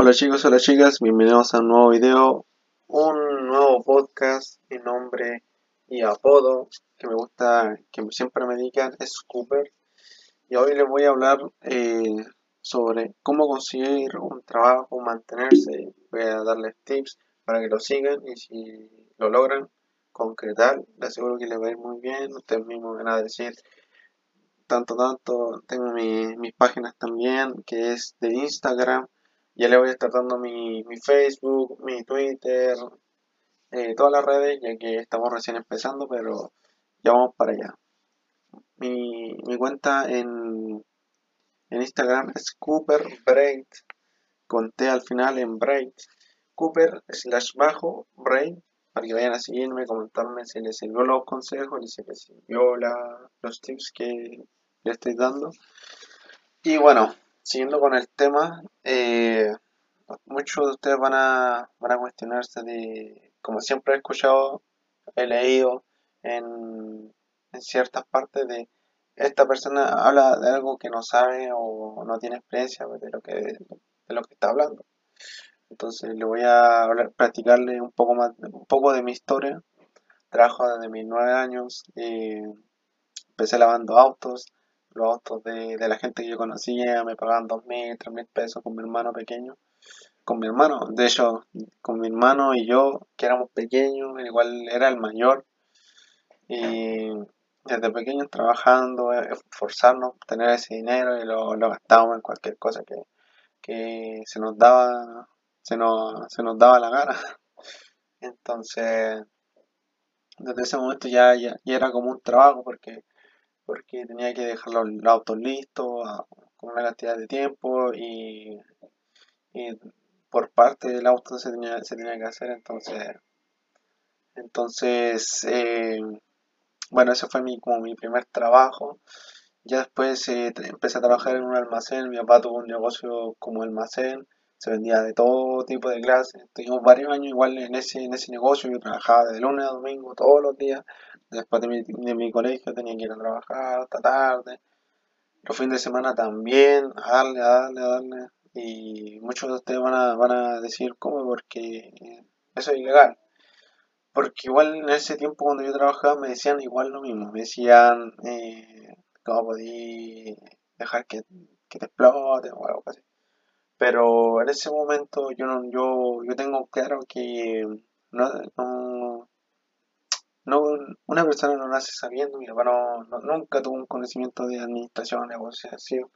Hola chicos, hola chicas, bienvenidos a un nuevo video, un nuevo podcast, mi nombre y apodo que me gusta, que siempre me digan es Cooper y hoy les voy a hablar eh, sobre cómo conseguir un trabajo, mantenerse, voy a darles tips para que lo sigan y si lo logran concretar, les aseguro que les va a ir muy bien, ustedes mismos van a decir tanto, tanto, tengo mis páginas también, que es de Instagram, ya le voy a estar dando mi, Facebook, mi Twitter, eh, todas las redes, ya que estamos recién empezando, pero ya vamos para allá. Mi, cuenta en, en Instagram es Cooper Braid, con T al final en Braid, Cooper slash bajo Braid, para que vayan a seguirme, comentarme si les sirvió los consejos, si les sirvió los tips que le estoy dando. Y bueno, siguiendo con el tema, eh, muchos de ustedes van a, van a cuestionarse de, como siempre he escuchado, he leído en, en ciertas partes de esta persona habla de algo que no sabe o no tiene experiencia de lo que, de lo que está hablando. Entonces le voy a hablar, practicarle un poco más, un poco de mi historia. Trabajo desde mis nueve años. Eh, empecé lavando autos, los autos de, la gente que yo conocía me pagaban dos mil, tres mil pesos con mi hermano pequeño. Con mi hermano, de hecho, con mi hermano y yo, que éramos pequeños, igual era el mayor. Y desde pequeños trabajando, esforzarnos, tener ese dinero y lo, lo gastábamos en cualquier cosa que, que se nos daba, se nos, se nos daba la gana. Entonces, desde ese momento ya, ya, ya era como un trabajo porque porque tenía que dejar los, autos listos con una cantidad de tiempo y, por parte del auto se tenía, se tenía que hacer entonces entonces eh, bueno ese fue mi, como mi primer trabajo. Ya después eh, empecé a trabajar en un almacén mi papá tuvo un negocio como almacén se vendía de todo tipo de clases. Tuvimos varios años igual en ese, en ese negocio, yo trabajaba de lunes a domingo todos los días, después de mi, de mi colegio tenía que ir a trabajar hasta tarde, los fines de semana también, a darle, a darle, a darle, y muchos de ustedes van a, van a decir, ¿cómo? Porque eso es ilegal. Porque igual en ese tiempo cuando yo trabajaba me decían igual lo mismo, me decían, eh, ¿cómo podí dejar que, que te explote o algo así? Pero en ese momento yo no, yo, yo tengo claro que no, no, una persona no nace sabiendo, mi hermano nunca tuvo un conocimiento de administración, negociación.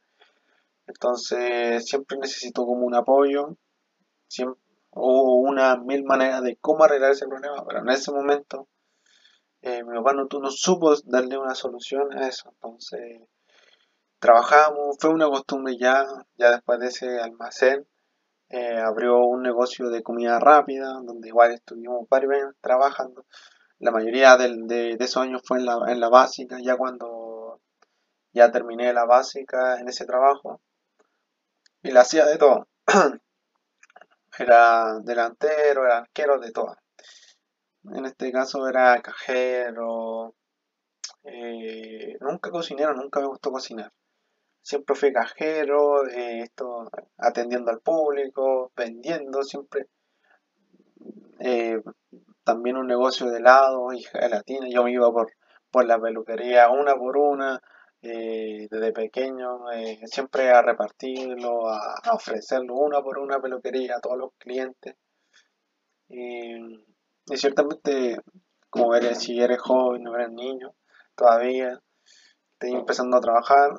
Entonces siempre necesito como un apoyo, siempre, o una mil maneras de cómo arreglar ese problema, pero en ese momento eh, mi papá no, no supo darle una solución a eso. Entonces trabajamos, fue una costumbre ya, ya después de ese almacén, eh, abrió un negocio de comida rápida, donde igual estuvimos varios años trabajando. La mayoría de, esos años fue en la, en la básica, ya cuando ya terminé la básica en ese trabajo. Y la hacía de todo. era delantero, era arquero, de todo. En este caso era cajero. Eh, nunca cocinero, nunca me gustó cocinar siempre fui cajero, eh, esto, atendiendo al público, vendiendo, siempre. Eh, también un negocio de helado y gelatina. Yo me iba por, por la peluquería una por una, eh, desde pequeño, siempre a repartirlo, a, ofrecerlo una por una peluquería a todos los clientes. y ciertamente, como eres, si eres joven, no eres niño, todavía estoy empezando a trabajar,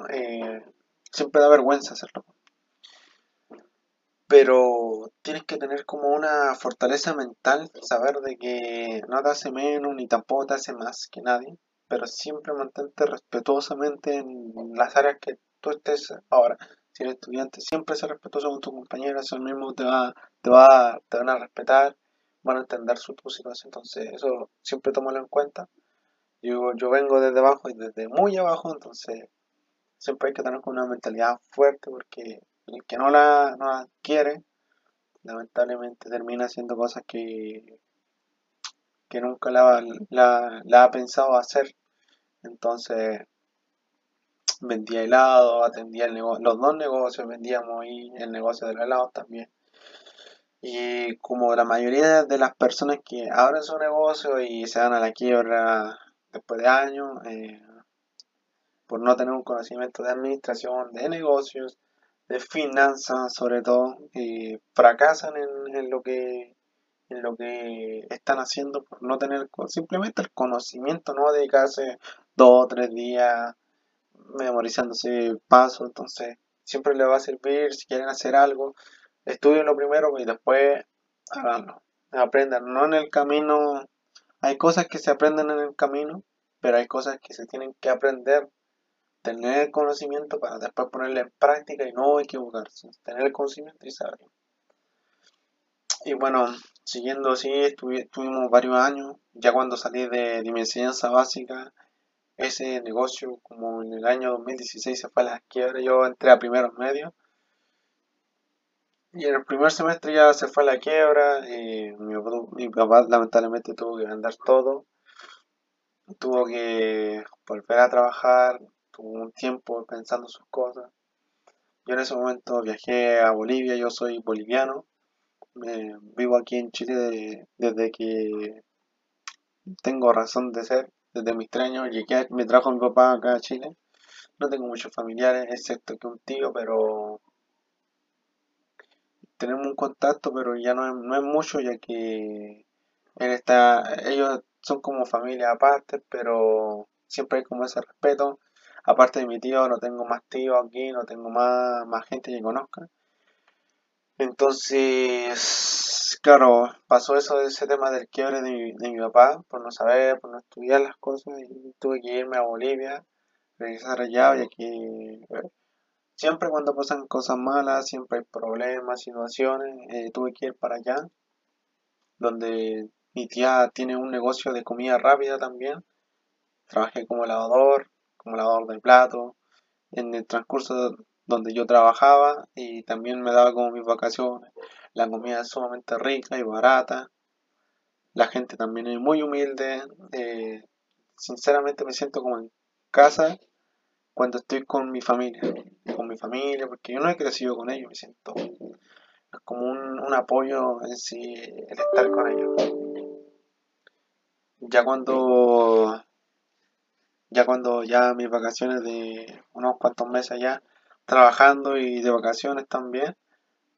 siempre da vergüenza hacerlo. Pero tienes que tener como una fortaleza mental, saber de que no te hace menos ni tampoco te hace más que nadie, pero siempre mantente respetuosamente en las áreas que tú estés ahora. Si eres estudiante, siempre sé respetuoso con tus compañeros, eso mismo te va, te va, te van a respetar, van a entender su, tu situación, entonces eso siempre tómalo en cuenta. Yo, yo vengo desde abajo y desde muy abajo, entonces siempre hay que tener una mentalidad fuerte porque el que no la, no adquiere, lamentablemente termina haciendo cosas que, que nunca la, la, ha pensado hacer. Entonces, vendía helado, atendía el negocio, los dos negocios, vendíamos ahí el negocio de los helados también. Y como la mayoría de las personas que abren su negocio y se dan a la quiebra después de años, eh, por no tener un conocimiento de administración, de negocios, de finanzas sobre todo, y fracasan en, lo que en lo que están haciendo por no tener simplemente el conocimiento, no dedicarse dos o tres días memorizándose pasos, entonces siempre les va a servir si quieren hacer algo, estudien lo primero y después háganlo, aprendan, no en el camino, hay cosas que se aprenden en el camino, pero hay cosas que se tienen que aprender tener conocimiento para después ponerlo en práctica y no equivocarse, tener el conocimiento y saberlo. Y bueno, siguiendo así, estuvimos varios años, ya cuando salí de, de mi enseñanza básica, ese negocio como en el año 2016 se fue a la quiebra, yo entré a primeros medios y en el primer semestre ya se fue a la quiebra, mi, mi papá lamentablemente tuvo que vender todo, tuvo que volver a trabajar, tuvo un tiempo pensando sus cosas. Yo en ese momento viajé a Bolivia, yo soy boliviano, vivo aquí en Chile desde que tengo razón de ser, desde mis tres años llegué, me trajo mi papá acá a Chile. No tengo muchos familiares, excepto que un tío, pero tenemos un contacto, pero ya no es, no es mucho, ya que él está, ellos son como familia aparte, pero siempre hay como ese respeto aparte de mi tío, no tengo más tíos aquí, no tengo más, más gente que conozca. Entonces, claro, pasó eso de ese tema del quiebre de mi, de mi papá, por no saber, por no estudiar las cosas, y tuve que irme a Bolivia, regresar allá, y aquí eh, siempre cuando pasan cosas malas, siempre hay problemas, situaciones, eh, tuve que ir para allá, donde mi tía tiene un negocio de comida rápida también, trabajé como lavador, como de plato, en el transcurso donde yo trabajaba y también me daba como mis vacaciones. La comida es sumamente rica y barata. La gente también es muy humilde. Eh, sinceramente me siento como en casa cuando estoy con mi familia. Con mi familia, porque yo no he crecido con ellos, me siento como un, un apoyo en sí el estar con ellos. Ya cuando ya cuando ya mis vacaciones de unos cuantos meses ya trabajando y de vacaciones también,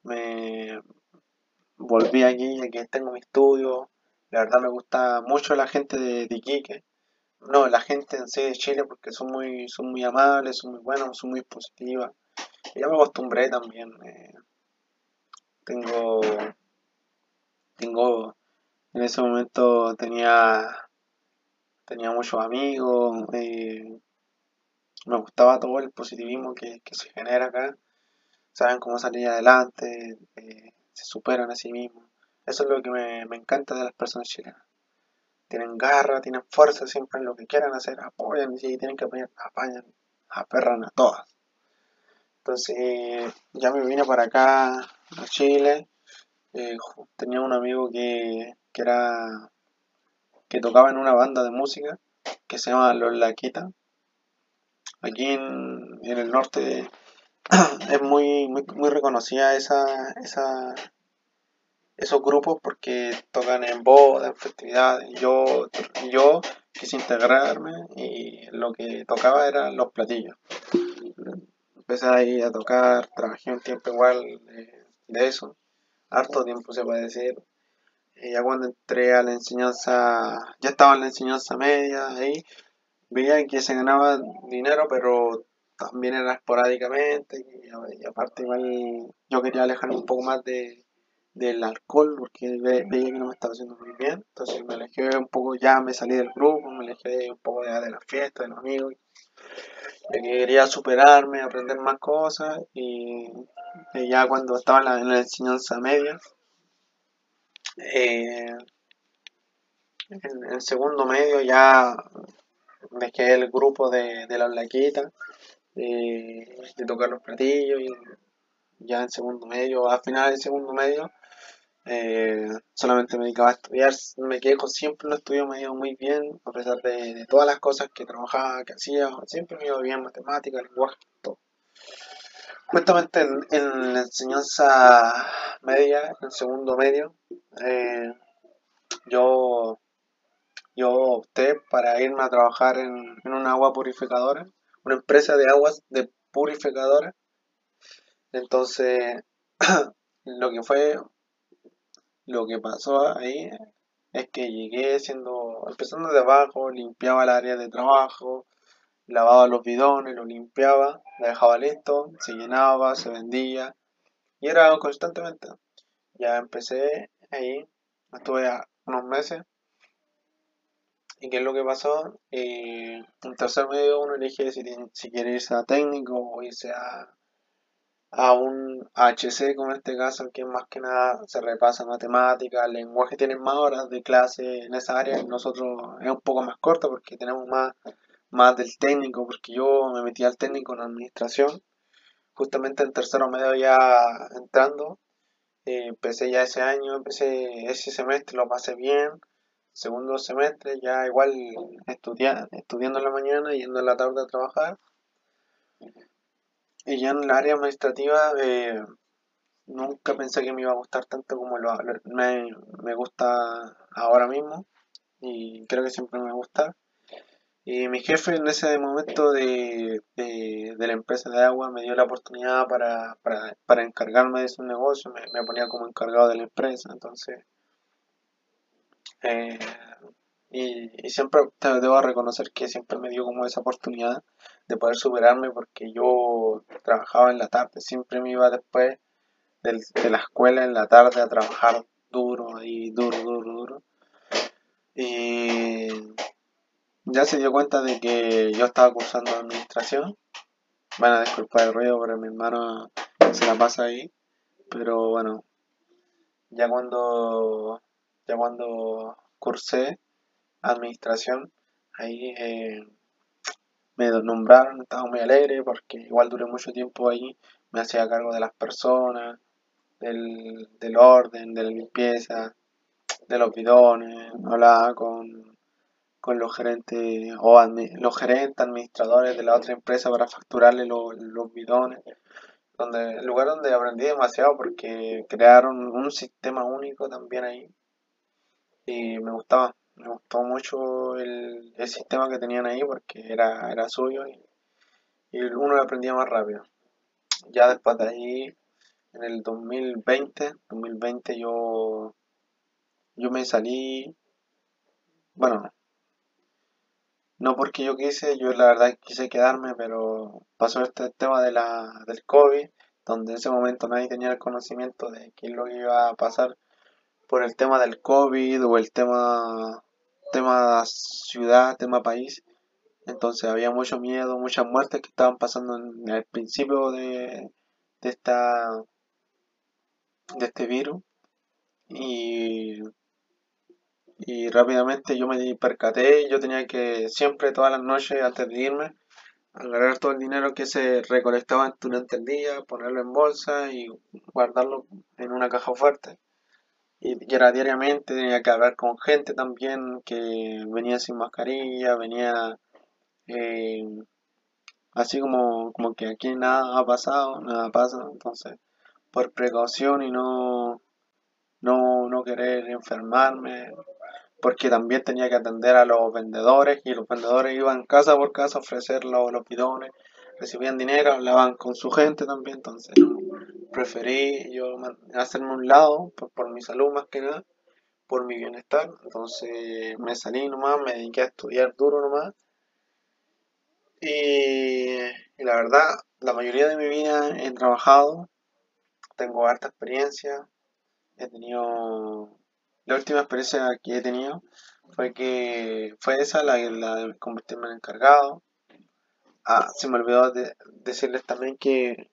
me volví aquí, aquí tengo mi estudio, la verdad me gusta mucho la gente de, Iquique, no, la gente en sí de Chile porque son muy, son muy amables, son muy buenos, son muy positivas, y ya me acostumbré también, eh, tengo, tengo, en ese momento tenía tenía muchos amigos, eh, me gustaba todo el positivismo que, se genera acá, saben cómo salir adelante, eh, se superan a sí mismos. Eso es lo que me, encanta de las personas chilenas. Tienen garra, tienen fuerza siempre en lo que quieran hacer, apoyan y si tienen que apoyar, apañan, aperran a todas. Entonces ya me vine para acá, a Chile. Eh, tenía un amigo que, que era que tocaba en una banda de música que se llama Los Laquita. Aquí en, el norte es muy, muy, reconocida esa, esa, esos grupos porque tocan en bodas, en festividades. Yo, yo quise integrarme y lo que tocaba eran los platillos. Empecé ahí a tocar, trabajé un tiempo igual de, de eso, harto tiempo se puede decir, y ya cuando entré a la enseñanza, ya estaba en la enseñanza media, ahí. Veía que se ganaba dinero, pero también era esporádicamente, y, aparte igual yo quería alejarme un poco más de, del alcohol, porque veía que no me estaba haciendo muy bien, entonces me alejé un poco, ya me salí del grupo, me alejé un poco de, de la fiesta, de los amigos, y quería superarme, aprender más cosas, y, ya cuando estaba en la enseñanza media, eh, en segundo medio ya dejé el grupo de, de la blaquitas, de, tocar los platillos y ya en segundo medio, al final del segundo medio, eh, solamente me dedicaba a estudiar, me quejo, siempre lo estudio me ido muy bien, a pesar de, todas las cosas que trabajaba, que hacía, siempre me iba bien, matemáticas, lenguaje, todo. Justamente en, la enseñanza media, en segundo medio, eh, yo, yo opté para irme a trabajar en, en una agua purificadora, una empresa de aguas de purificadora. Entonces, lo que fue, lo que pasó ahí es que llegué siendo, empezando de abajo, limpiaba el área de trabajo, lavaba los bidones, los limpiaba, lo dejaba listo, se llenaba, se vendía. Y era constantemente. Ya empecé ahí, estuve unos meses. Y qué es lo que pasó, eh, en tercer medio uno elige si, si quiere irse a técnico o irse a, a un HC como en este caso, que más que nada se repasa matemáticas, lenguaje, tienen más horas de clase en esa área, nosotros es un poco más corto porque tenemos más más del técnico, porque yo me metí al técnico en administración, justamente en tercero medio ya entrando, eh, empecé ya ese año, empecé ese semestre, lo pasé bien, segundo semestre ya igual estudiando en la mañana, yendo en la tarde a trabajar, y ya en el área administrativa eh, nunca pensé que me iba a gustar tanto como lo, me, me gusta ahora mismo, y creo que siempre me va a gustar. Y mi jefe en ese momento de, de, la empresa de agua me dio la oportunidad para, para, para encargarme de su negocio, me, ponía como encargado de la empresa, entonces... Eh, y, y, siempre debo reconocer que siempre me dio como esa oportunidad de poder superarme porque yo trabajaba en la tarde, siempre me iba después del, de la escuela en la tarde a trabajar duro y duro, duro, duro. Ya se dio cuenta de que yo estaba cursando administración. Van a el ruido, pero mi hermano se la pasa ahí. Pero bueno, ya cuando, ya cuando cursé administración, ahí eh, me nombraron, estaba muy alegre porque igual duré mucho tiempo ahí, me hacía cargo de las personas, del, del orden, de la limpieza, de los bidones, hablaba con con los gerentes o los gerentes administradores de la otra empresa para facturarle los bidones. Donde, el lugar donde aprendí demasiado porque crearon un sistema único también ahí. Y me gustaba, me gustó mucho el, sistema que tenían ahí porque era, era suyo y, y uno aprendía más rápido. Ya después de ahí, en el 2020, 2020 yo, yo me salí, bueno, no porque yo quise, yo la verdad quise quedarme, pero pasó este tema de la, del COVID, donde en ese momento nadie tenía el conocimiento de qué es lo que iba a pasar por el tema del COVID o el tema, tema ciudad, tema país. Entonces había mucho miedo, muchas muertes que estaban pasando en el principio de, de esta de este virus. Y y rápidamente yo me percaté, yo tenía que siempre todas las noches antes de irme agarrar todo el dinero que se recolectaba durante el día, ponerlo en bolsa y guardarlo en una caja fuerte. Y, era diariamente, tenía que hablar con gente también que venía sin mascarilla, venía eh, así como, como que aquí nada ha pasado, nada pasa, entonces por precaución y no, no, no querer enfermarme, porque también tenía que atender a los vendedores y los vendedores iban casa por casa a ofrecer los, los bidones, recibían dinero, hablaban con su gente también, entonces preferí yo hacerme un lado por, mi salud más que nada, por mi bienestar, entonces me salí nomás, me dediqué a estudiar duro nomás y, y la verdad, la mayoría de mi vida he trabajado, tengo harta experiencia, he tenido la última experiencia que he tenido fue que fue esa, la, de convertirme en encargado. Ah, se me olvidó de, decirles también que,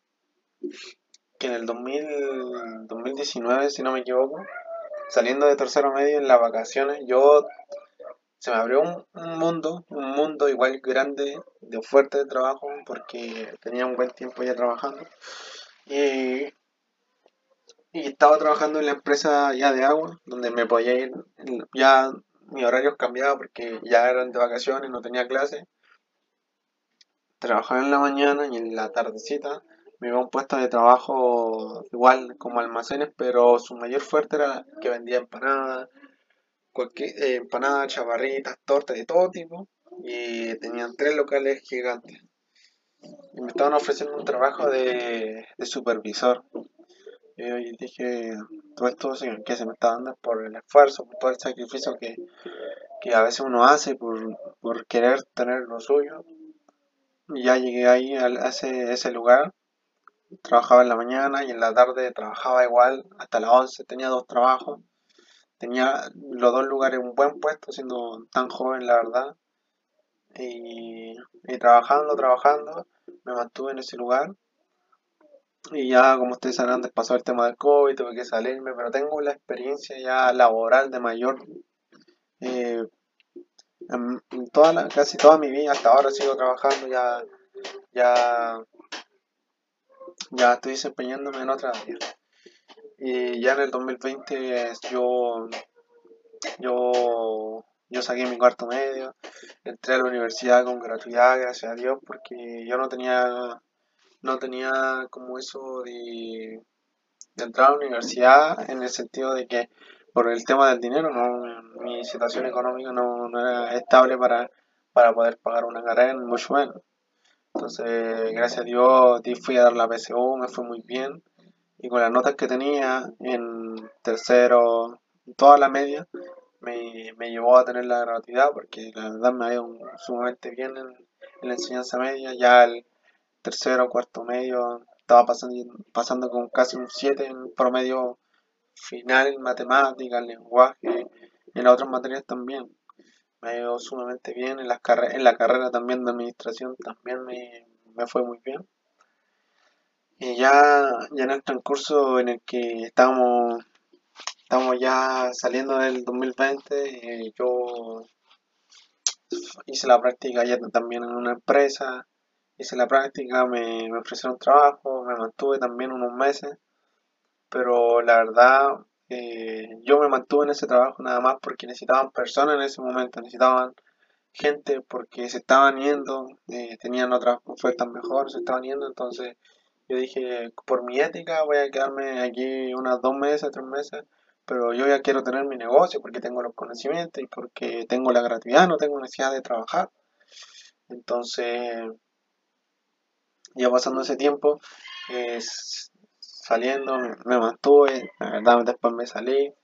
que en el 2000, 2019, si no me equivoco, saliendo de tercero medio en las vacaciones, yo se me abrió un, un, mundo, un mundo igual grande de fuerte de trabajo porque tenía un buen tiempo ya trabajando. Y y estaba trabajando en la empresa ya de agua, donde me podía ir, ya mi horario cambiaba porque ya eran de vacaciones, no tenía clase. Trabajaba en la mañana y en la tardecita me iba a un puesto de trabajo igual como almacenes, pero su mayor fuerte era que vendía empanadas, cualquier, eh, empanadas, chaparritas, tortas de todo tipo, y tenían tres locales gigantes. Y me estaban ofreciendo un trabajo de, supervisor. Y dije, todo esto que se me está dando por el esfuerzo, por todo el sacrificio que, a veces uno hace por, por querer tener lo suyo. Y ya llegué ahí a ese, ese lugar. Trabajaba en la mañana y en la tarde trabajaba igual hasta las 11, tenía dos trabajos, tenía los dos lugares un buen puesto siendo tan joven la verdad. Y, trabajando, trabajando, me mantuve en ese lugar y ya como ustedes saben antes pasó el tema del COVID, tuve que salirme, pero tengo la experiencia ya laboral de mayor eh, toda casi toda mi vida, hasta ahora sigo trabajando ya ya ya estoy desempeñándome en otra área. Y ya en el 2020 yo, yo, yo saqué mi cuarto medio, entré a la universidad con gratuidad, gracias a Dios, porque yo no tenía, no tenía como eso de, entrar a la universidad en el sentido de que por el tema del dinero, no, mi situación económica no, no era estable para, para poder pagar una carrera, mucho menos. Entonces, gracias a Dios, fui a dar la PSU, me fue muy bien. Y con las notas que tenía en tercero, toda la media, me, me llevó a tener la gratuidad porque la verdad me ha ido sumamente bien en, la enseñanza media. Ya el tercero, cuarto medio, estaba pasando, pasando con casi un 7 en promedio final en matemáticas, en lenguaje en las otras materias también me ha ido sumamente bien. En, las en la carrera también de administración también me, fue muy bien. Y ya, ya en el transcurso en el que estamos, estamos ya saliendo del 2020, eh, yo hice la práctica ya también en una empresa, hice la práctica, me, ofrecieron trabajo, me mantuve también unos meses, pero la verdad eh, yo me mantuve en ese trabajo nada más porque necesitaban personas en ese momento, necesitaban gente porque se estaban yendo, eh, tenían otras ofertas mejores, se estaban yendo, entonces yo dije, por mi ética voy a quedarme aquí unas dos meses, tres meses, pero yo ya quiero tener mi negocio porque tengo los conocimientos y porque tengo la gratuidad, no tengo necesidad de trabajar. Entonces, ya pasando ese tiempo, saliendo, me, mantuve, la verdad después me salí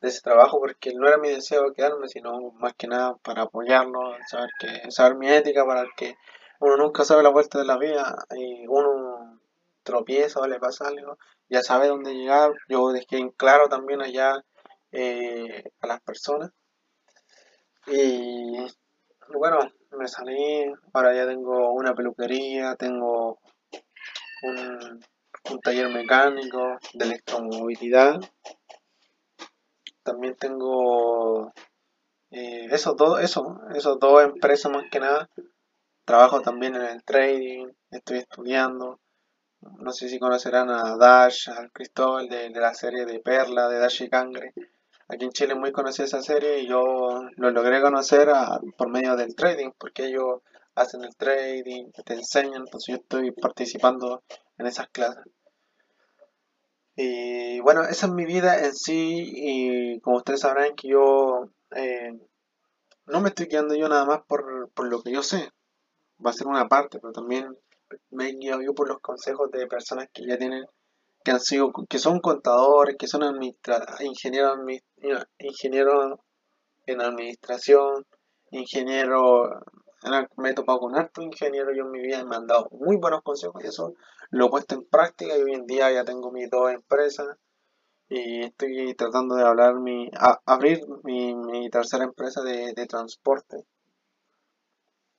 de ese trabajo porque no era mi deseo quedarme, sino más que nada para apoyarlo, saber que, saber mi ética para que uno nunca sabe la vuelta de la vida y uno tropieza o le pasa algo, ya sabe dónde llegar, yo dejé en claro también allá eh, a las personas. Y bueno, me salí, ahora ya tengo una peluquería, tengo un taller mecánico de electromovilidad. También tengo eh, esos dos, eso, esos dos empresas más que nada. Trabajo también en el trading, estoy estudiando. No sé si conocerán a Dash, al Cristóbal de, la serie de Perla, de Dash y Cangre. Aquí en Chile muy conocida esa serie y yo lo logré conocer por medio del trading, porque ellos hacen el trading, te enseñan, entonces yo estoy participando en esas clases. Y bueno, esa es mi vida en sí y como ustedes sabrán que yo eh, no me estoy quedando yo nada más por, lo que yo sé, va a ser una parte, pero también me he guiado yo por los consejos de personas que ya tienen, que han sido, que son contadores, que son ingenieros, ingenieros en administración, ingenieros me he topado con harto ingeniero yo en mi vida y me han dado muy buenos consejos y eso lo he puesto en práctica y hoy en día ya tengo mis dos empresas y estoy tratando de hablar mi, abrir mi, tercera empresa de, transporte.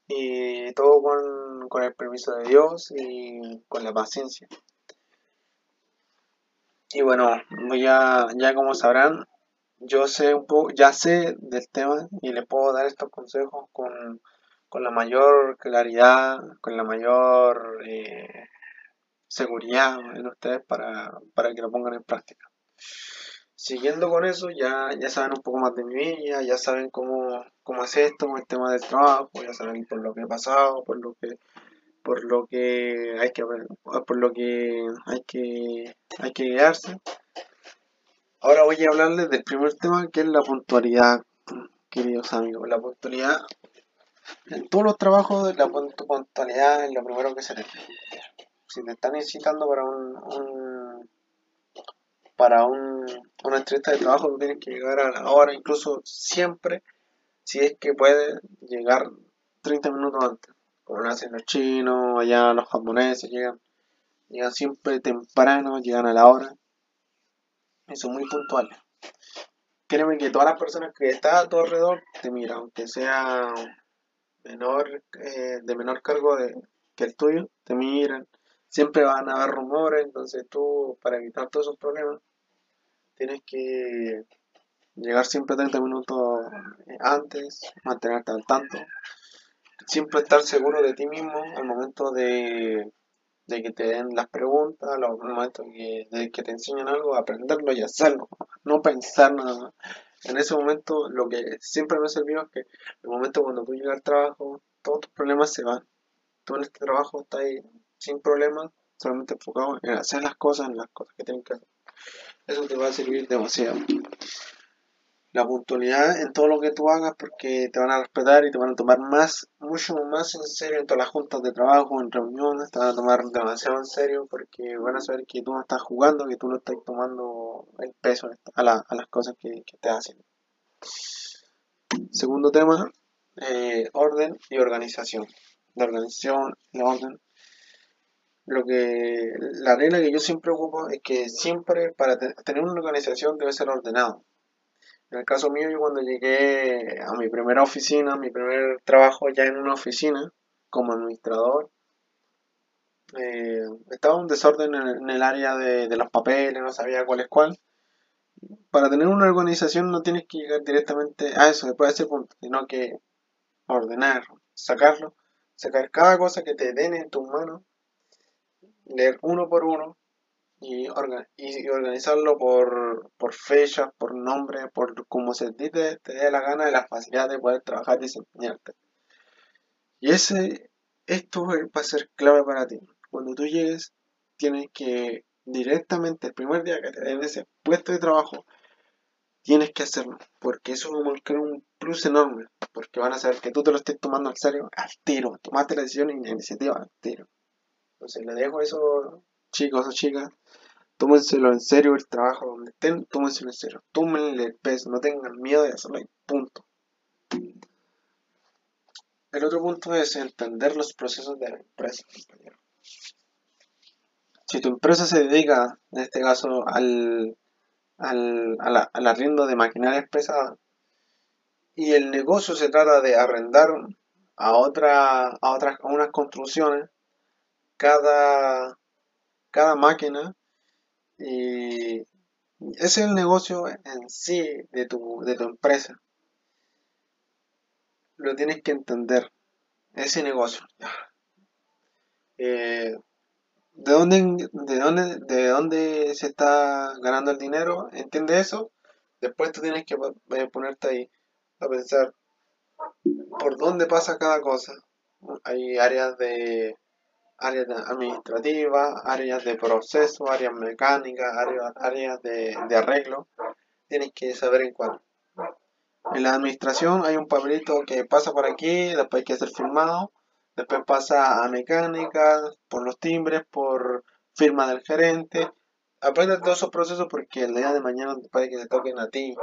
Y todo con, el permiso de Dios y con la paciencia y bueno ya, ya como sabrán yo sé un poco ya sé del tema y le puedo dar estos consejos con con la mayor claridad, con la mayor eh, seguridad en ustedes para, que lo pongan en práctica. Siguiendo con eso, ya, ya saben un poco más de mi vida, ya saben cómo, cómo es esto, el tema del trabajo, ya saben por lo que he pasado, por lo que, por lo que hay que por lo que hay que hay que guiarse. Ahora voy a hablarles del primer tema que es la puntualidad, queridos amigos. La puntualidad en todos los trabajos la puntualidad es lo primero que se le Si te están necesitando para un, para un, una entrevista de trabajo, tienes que llegar a la hora, incluso siempre, si es que puedes llegar 30 minutos antes como lo hacen los chinos, allá los japoneses llegan, llegan siempre temprano, llegan a la hora y son muy puntuales. Créeme que todas las personas que están a tu alrededor te miran, aunque sea menor, eh, de menor cargo que el tuyo, te miran. Siempre van a haber rumores, entonces tú, para evitar todos esos problemas, tienes que llegar siempre 30 minutos antes, mantenerte al tanto siempre estar seguro de ti mismo al momento de, que te den las preguntas, al momento de que te enseñan algo, aprenderlo y hacerlo, no pensar nada. En ese momento lo que siempre me ha servido es que el momento cuando tú llegas al trabajo, todos tus problemas se van. Tú en este trabajo estás ahí sin problemas, solamente enfocado en hacer las cosas, en las cosas que tienes que hacer. Eso te va a servir demasiado la puntualidad en todo lo que tú hagas porque te van a respetar y te van a tomar más, mucho más en serio en todas las juntas de trabajo, en reuniones, te van a tomar demasiado en serio porque van a saber que tú no estás jugando, que tú no estás tomando el peso a, las cosas que, que estás haciendo. Segundo tema, eh, orden y organización. La organización, la orden. Lo que, la regla que yo siempre ocupo es que siempre para tener una organización debe ser ordenado en el caso mío, yo cuando llegué a mi primera oficina, mi primer trabajo ya en una oficina como administrador, eh, estaba un desorden en, el área de, los papeles, no sabía cuál es cuál. Para tener una organización no tienes que llegar directamente a eso, después de ese punto, sino que ordenar, sacarlo, sacar cada cosa que te den en tus manos, leer uno por uno, y, y organizarlo por, fechas, por nombre, por como se te, te dé la gana de la facilidad de poder trabajar y desempeñarte. Y ese, esto va a ser clave para ti. Cuando tú llegues, tienes que directamente el primer día que te den ese puesto de trabajo, tienes que hacerlo, porque eso va a marcar un plus enorme, porque van a saber que tú te lo estés tomando al serio al tiro, tomaste la decisión y la iniciativa al tiro. Entonces le dejo eso chicos o chicas, tómenselo en serio el trabajo donde estén, tómenselo en serio, tómenle el peso, no tengan miedo de hacerlo punto. El otro punto es entender los procesos de la empresa, Si tu empresa se dedica, en este caso, al, al, al arriendo de maquinaria pesada y el negocio se trata de arrendar a, otra, a otras a unas construcciones, cada, cada máquina y ese es el negocio en sí de tu, de tu empresa. Lo tienes que entender. Ese negocio. Eh, ¿de, dónde, de, dónde, ¿De dónde se está ganando el dinero? ¿Entiende eso? Después tú tienes que eh, ponerte ahí a pensar por dónde pasa cada cosa. Hay áreas de áreas administrativas, áreas de proceso, áreas mecánicas, áreas, de, arreglo. Tienes que saber en cuál. En la administración hay un papelito que pasa por aquí, después hay que ser firmado, después pasa a mecánica, por los timbres, por firma del gerente. Aprende todos esos procesos porque el día de mañana puede que te toquen a ti.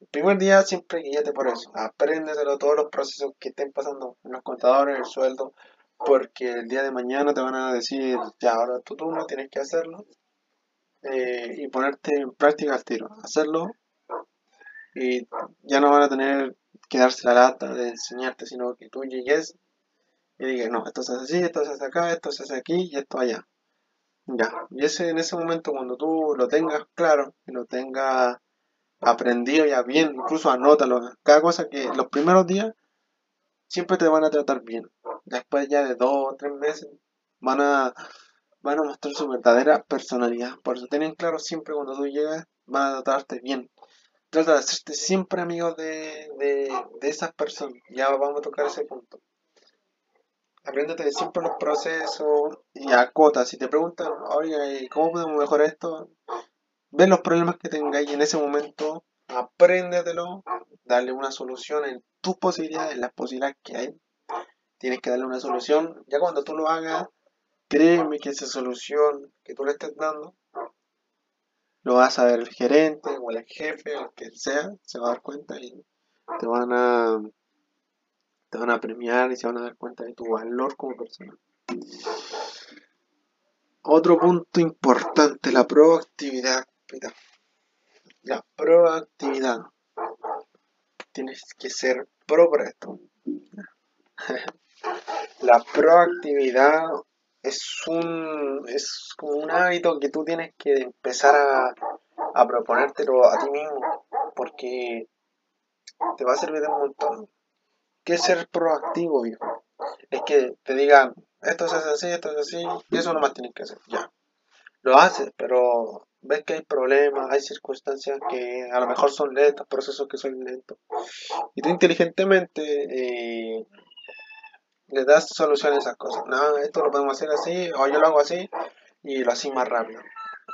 El primer día siempre guíate por eso. Apréndetelo todos los procesos que estén pasando en los contadores, el sueldo, porque el día de mañana te van a decir, ya ahora tú no tienes que hacerlo eh, y ponerte en práctica al tiro, hacerlo y ya no van a tener que darse la lata de enseñarte, sino que tú llegues y digas, no, esto se hace así, esto se hace acá, esto se hace aquí y esto allá. Ya, y ese, en ese momento cuando tú lo tengas claro y lo tengas aprendido ya bien, incluso anótalo, cada cosa que los primeros días siempre te van a tratar bien después ya de dos o tres meses, van a, van a mostrar su verdadera personalidad. Por eso ten claro siempre cuando tú llegas, van a tratarte bien. Trata de hacerte siempre amigo de, de, de esas personas. Ya vamos a tocar ese punto. apréndete siempre los procesos y acota. Si te preguntan, oye, ¿cómo podemos mejorar esto? Ven los problemas que tengáis en ese momento, apréndetelo, darle una solución en tus posibilidades, en las posibilidades que hay. Tienes que darle una solución. Ya cuando tú lo hagas, créeme que esa solución que tú le estés dando, lo vas a ver el gerente o el jefe, el que sea, se va a dar cuenta y te van a te van a premiar y se van a dar cuenta de tu valor como persona. Otro punto importante, la proactividad. La proactividad. Tienes que ser pro esto. La proactividad es un es como un hábito que tú tienes que empezar a, a proponértelo a ti mismo porque te va a servir de un montón que ser proactivo, hijo. Es que te digan, esto se hace así, esto es así, y eso nomás tienes que hacer, ya. Lo haces, pero ves que hay problemas, hay circunstancias que a lo mejor son lentas, procesos que son lentos. Y tú inteligentemente eh, le das solución a esas cosas. No, esto lo podemos hacer así, o yo lo hago así, y lo así más rápido.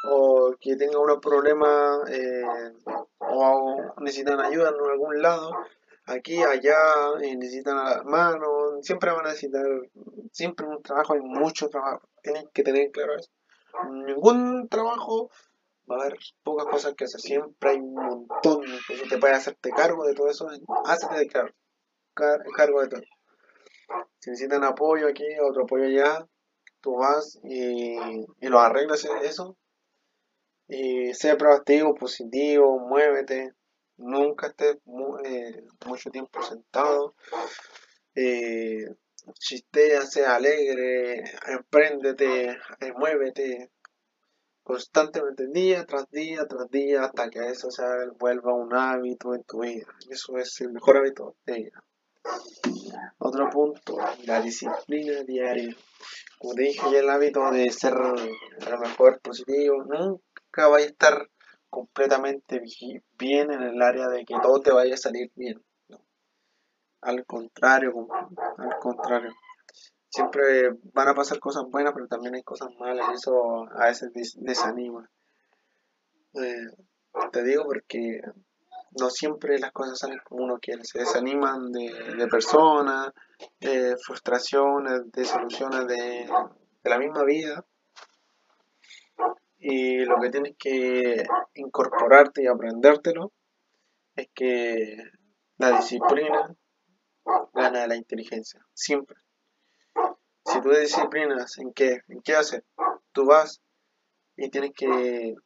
O que tenga unos problemas, eh, o necesitan ayuda en algún lado, aquí, allá, eh, necesitan a las manos, siempre van a necesitar, siempre un trabajo, hay mucho trabajo, tienen que tener claro eso. Ningún trabajo va a haber pocas cosas que hacer, siempre hay un montón, entonces te puedes hacerte cargo de todo eso, hazte de cargo, cargo de todo. Si necesitan apoyo aquí, otro apoyo allá, tú vas y, y lo arreglas eso. Y sea proactivo, positivo, muévete, nunca estés eh, mucho tiempo sentado. Eh, chistea, sea alegre, empréndete, eh, muévete constantemente, día tras día tras día, hasta que eso se vuelva un hábito en tu vida. Eso es el mejor hábito de vida. Otro punto, la disciplina diaria. Como te dije, el hábito de ser lo mejor positivo, nunca va a estar completamente bien en el área de que todo te vaya a salir bien. Al contrario, al contrario. Siempre van a pasar cosas buenas, pero también hay cosas malas y eso a veces desanima. Eh, te digo porque no siempre las cosas salen como uno quiere, se desaniman de, personas, de frustraciones, de soluciones de, de la misma vida y lo que tienes que incorporarte y aprendértelo es que la disciplina gana la inteligencia, siempre. Si tú disciplinas en qué, en qué hacer, tú vas y tienes que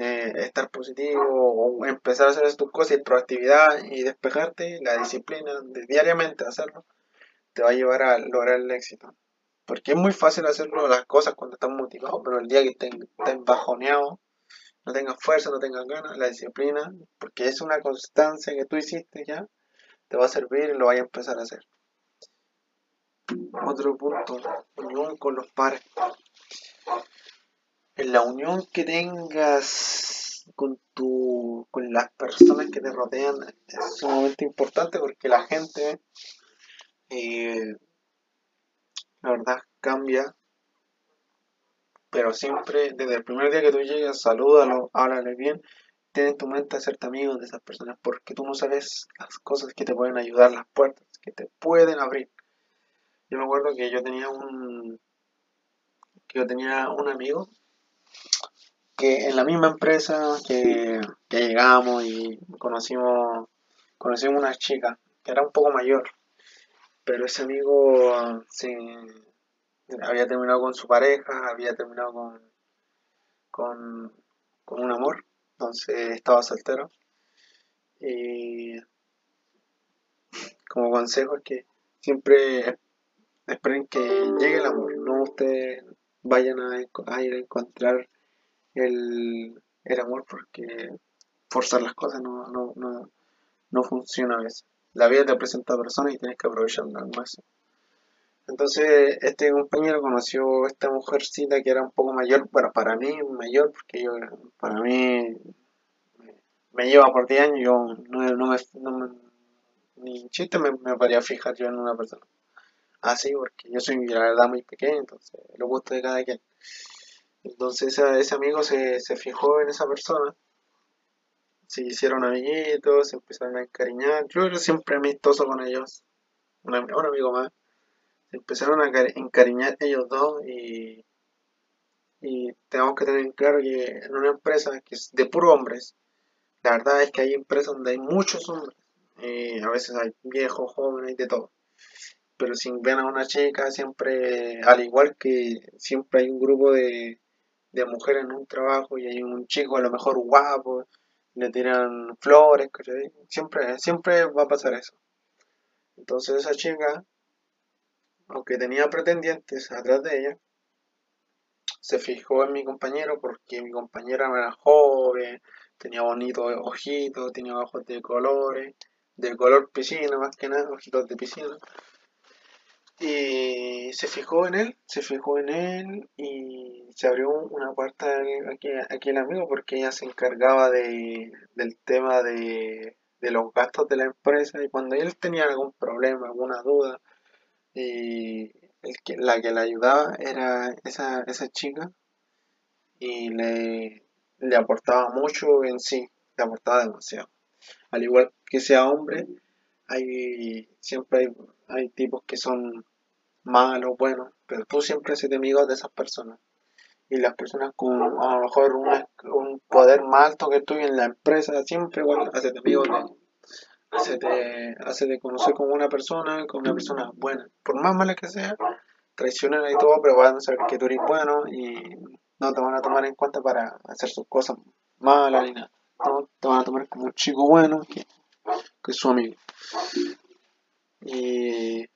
eh, estar positivo o empezar a hacer tus cosas y proactividad y despejarte, la disciplina de diariamente hacerlo, te va a llevar a lograr el éxito. Porque es muy fácil hacerlo las cosas cuando estás motivado, pero el día que estés, bajoneado, no tengas fuerza, no tengas ganas, la disciplina, porque es una constancia que tú hiciste ya, te va a servir y lo vas a empezar a hacer. Otro punto, unión con los pares. En la unión que tengas con tu, con las personas que te rodean es sumamente importante porque la gente eh, la verdad cambia, pero siempre desde el primer día que tú llegas, salúdalo, háblale bien, ten en tu mente hacerte amigo de esas personas, porque tú no sabes las cosas que te pueden ayudar, las puertas que te pueden abrir. Yo me acuerdo que yo tenía un que yo tenía un amigo que en la misma empresa que, llegamos y conocimos una chica que era un poco mayor pero ese amigo había terminado con su pareja, había terminado con, con, con un amor, entonces estaba soltero. Y como consejo es que siempre esperen que llegue el amor, no ustedes vayan a, ir a encontrar el, el, amor porque forzar las cosas no, no, no, no funciona a veces la vida te presenta personas y tienes que aprovecharla al máximo. Entonces, este compañero conoció a esta mujercita que era un poco mayor, bueno, para mí mayor, porque yo, para mí, me lleva por 10 años, yo no, me, ni chiste me, me podría fijar yo en una persona. Así, porque yo soy la verdad muy pequeño, entonces lo gusto de cada quien. Entonces ese, amigo se, se fijó en esa persona, se hicieron amiguitos, se empezaron a encariñar. Yo era siempre amistoso con ellos, un, un amigo más. Se empezaron a encariñar ellos dos y, y tenemos que tener claro que en una empresa que es de puros hombres, la verdad es que hay empresas donde hay muchos hombres, eh, a veces hay viejos, jóvenes, de todo. Pero si ven a una chica, siempre, al igual que siempre hay un grupo de, de mujeres en un trabajo y hay un chico a lo mejor guapo, le tiran flores, siempre, siempre va a pasar eso. Entonces esa chica, aunque tenía pretendientes atrás de ella, se fijó en mi compañero porque mi compañera era joven, tenía bonitos ojitos, tenía ojos de colores, de color piscina más que nada, ojitos de piscina. Y se fijó en él, se fijó en él y se abrió una puerta aquí, aquí el amigo porque ella se encargaba de, del tema de, de los gastos de la empresa y cuando él tenía algún problema, alguna duda, y el que, la que le ayudaba era esa, esa chica y le, le aportaba mucho en sí, le aportaba demasiado. Al igual que sea hombre, hay siempre hay, hay tipos que son malos, buenos, pero tú siempre eres enemigo de esas personas. Y las personas con a lo mejor un poder más alto que tú en la empresa, siempre igual hace amigo de, hace de conocer como una persona, como una persona buena. Por más mala que sea, traicionan y todo, pero van a saber que tú eres bueno y no te van a tomar en cuenta para hacer sus cosas malas ni nada. te van a tomar como un chico bueno que es su amigo. Y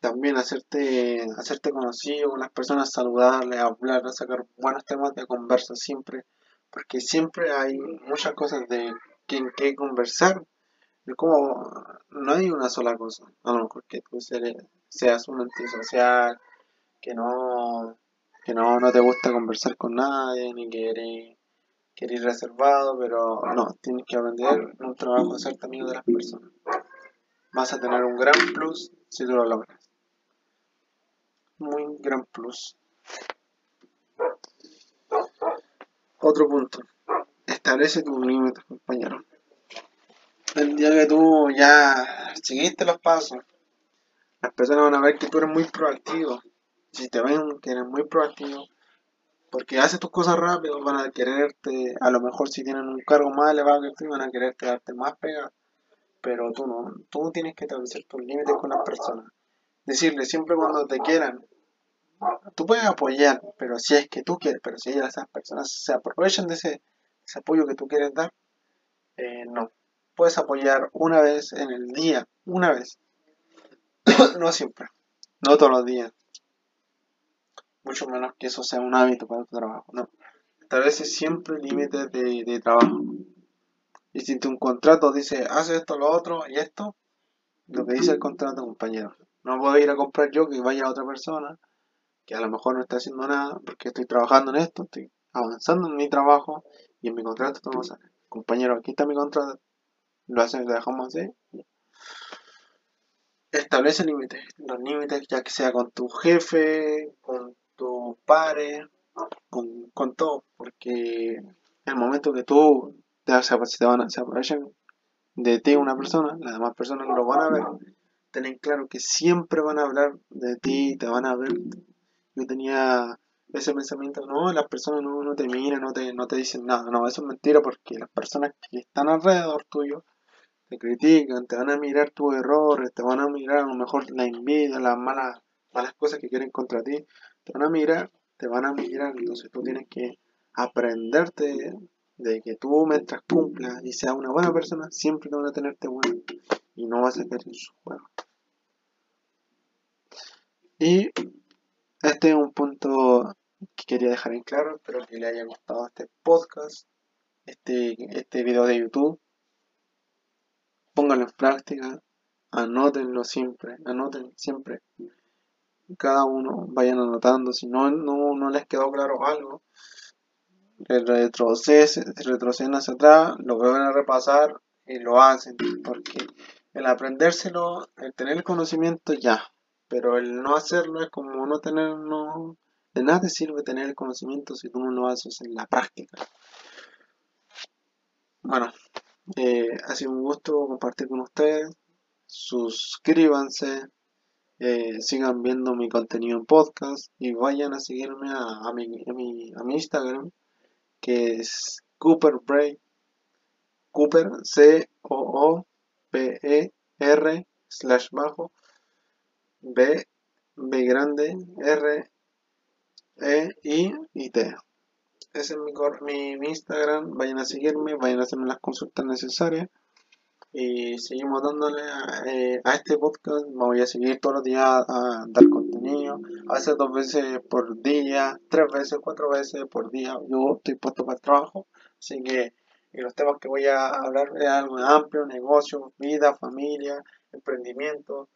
también hacerte, hacerte conocido con las personas, saludarles, hablar, sacar buenos temas de conversa siempre, porque siempre hay muchas cosas de en qué conversar. Como, no hay una sola cosa, a lo mejor que tú seas un antisocial, que no, que no, no te gusta conversar con nadie, ni que eres, que reservado, pero no, tienes que aprender en un trabajo hacerte amigo de las personas. Vas a tener un gran plus si tú lo logras muy gran plus. Otro punto. Establece tus límites, compañero. El día que tú ya seguiste los pasos, las personas van a ver que tú eres muy proactivo. Si te ven que eres muy proactivo, porque haces tus cosas rápido, van a quererte, a lo mejor si tienen un cargo más elevado que tú, van a quererte darte más pega. Pero tú no, tú tienes que establecer tus límites con las personas decirle siempre cuando te quieran, tú puedes apoyar, pero si es que tú quieres, pero si esas personas se aprovechan de ese, apoyo que tú quieres dar, eh, no. Puedes apoyar una vez en el día, una vez. no siempre, no todos los días. Mucho menos que eso sea un hábito para tu trabajo, no. Establece siempre límites de, de trabajo. Y si tu contrato dice, haz esto, lo otro y esto, lo que dice el contrato, compañero. No puedo ir a comprar yo que vaya a otra persona que a lo mejor no está haciendo nada porque estoy trabajando en esto, estoy avanzando en mi trabajo y en mi contrato estamos compañero, aquí está mi contrato, lo hacen, lo dejamos así. Establece límites, los límites ya que sea con tu jefe, con tu padre, con, con todo, porque el momento que tú te, se, van, se aprovechan de ti una persona, las demás personas no lo van a ver ten claro que siempre van a hablar de ti, te van a ver. Yo tenía ese pensamiento, no, las personas no, te miran, no te, no te dicen nada. No, eso es mentira porque las personas que están alrededor tuyo te critican, te van a mirar tus errores, te van a mirar a lo mejor la envidia, las malas, malas cosas que quieren contra ti. Te van a mirar, te van a mirar. Entonces tú tienes que aprenderte de que tú mientras cumplas y seas una buena persona, siempre te van a tenerte bueno y no vas a caer en su juego. Y este es un punto que quería dejar en claro, espero que le haya gustado este podcast, este, este video de YouTube. Pónganlo en práctica, anótenlo siempre, anoten siempre. Cada uno vayan anotando, si no, no, no les quedó claro algo, retroceden, retroceden hacia atrás, lo vuelven a repasar y lo hacen, porque el aprendérselo, el tener el conocimiento ya, pero el no hacerlo es como no tener, no, de nada te sirve tener el conocimiento si tú no lo haces en la práctica. Bueno, eh, ha sido un gusto compartir con ustedes. Suscríbanse, eh, sigan viendo mi contenido en podcast y vayan a seguirme a, mi, a, mi, a mi Instagram que es Cooper Break. Cooper C O O P E R slash bajo B B grande R E I T. Ese es mi, mi, Instagram. Vayan a seguirme, vayan a hacerme las consultas necesarias. Y seguimos dándole eh, a, este podcast. Me voy a seguir todos los días a, dar contenido. A veces dos veces por día, tres veces, cuatro veces por día. Yo estoy puesto para el trabajo. Así que los temas que voy a hablar es algo amplio: negocio, vida, familia, emprendimiento,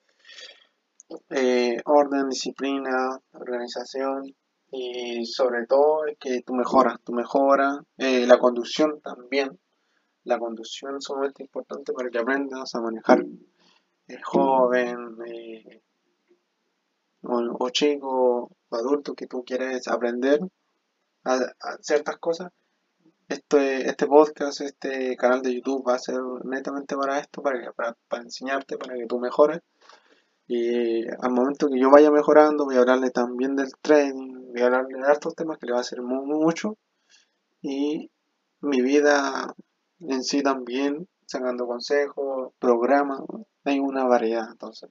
eh, orden, disciplina, organización y sobre todo es que tú mejoras, tú mejoras, eh, la conducción también, la conducción es sumamente importante para que aprendas a manejar el joven eh, o, chico o adulto que tú quieres aprender a, ciertas cosas. Este, este podcast, este canal de YouTube va a ser netamente para esto, para, para, para enseñarte, para que tú mejores. Y al momento que yo vaya mejorando, voy a hablarle también del trading, voy a hablarle de estos temas que le va a hacer mucho. Y mi vida en sí también, sacando consejos, programas, hay una variedad. Entonces,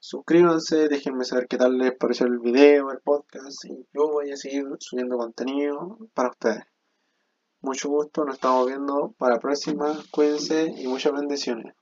suscríbanse, déjenme saber qué tal les pareció el video, el podcast, y yo voy a seguir subiendo contenido para ustedes. Mucho gusto, nos estamos viendo para la próxima, cuídense y muchas bendiciones.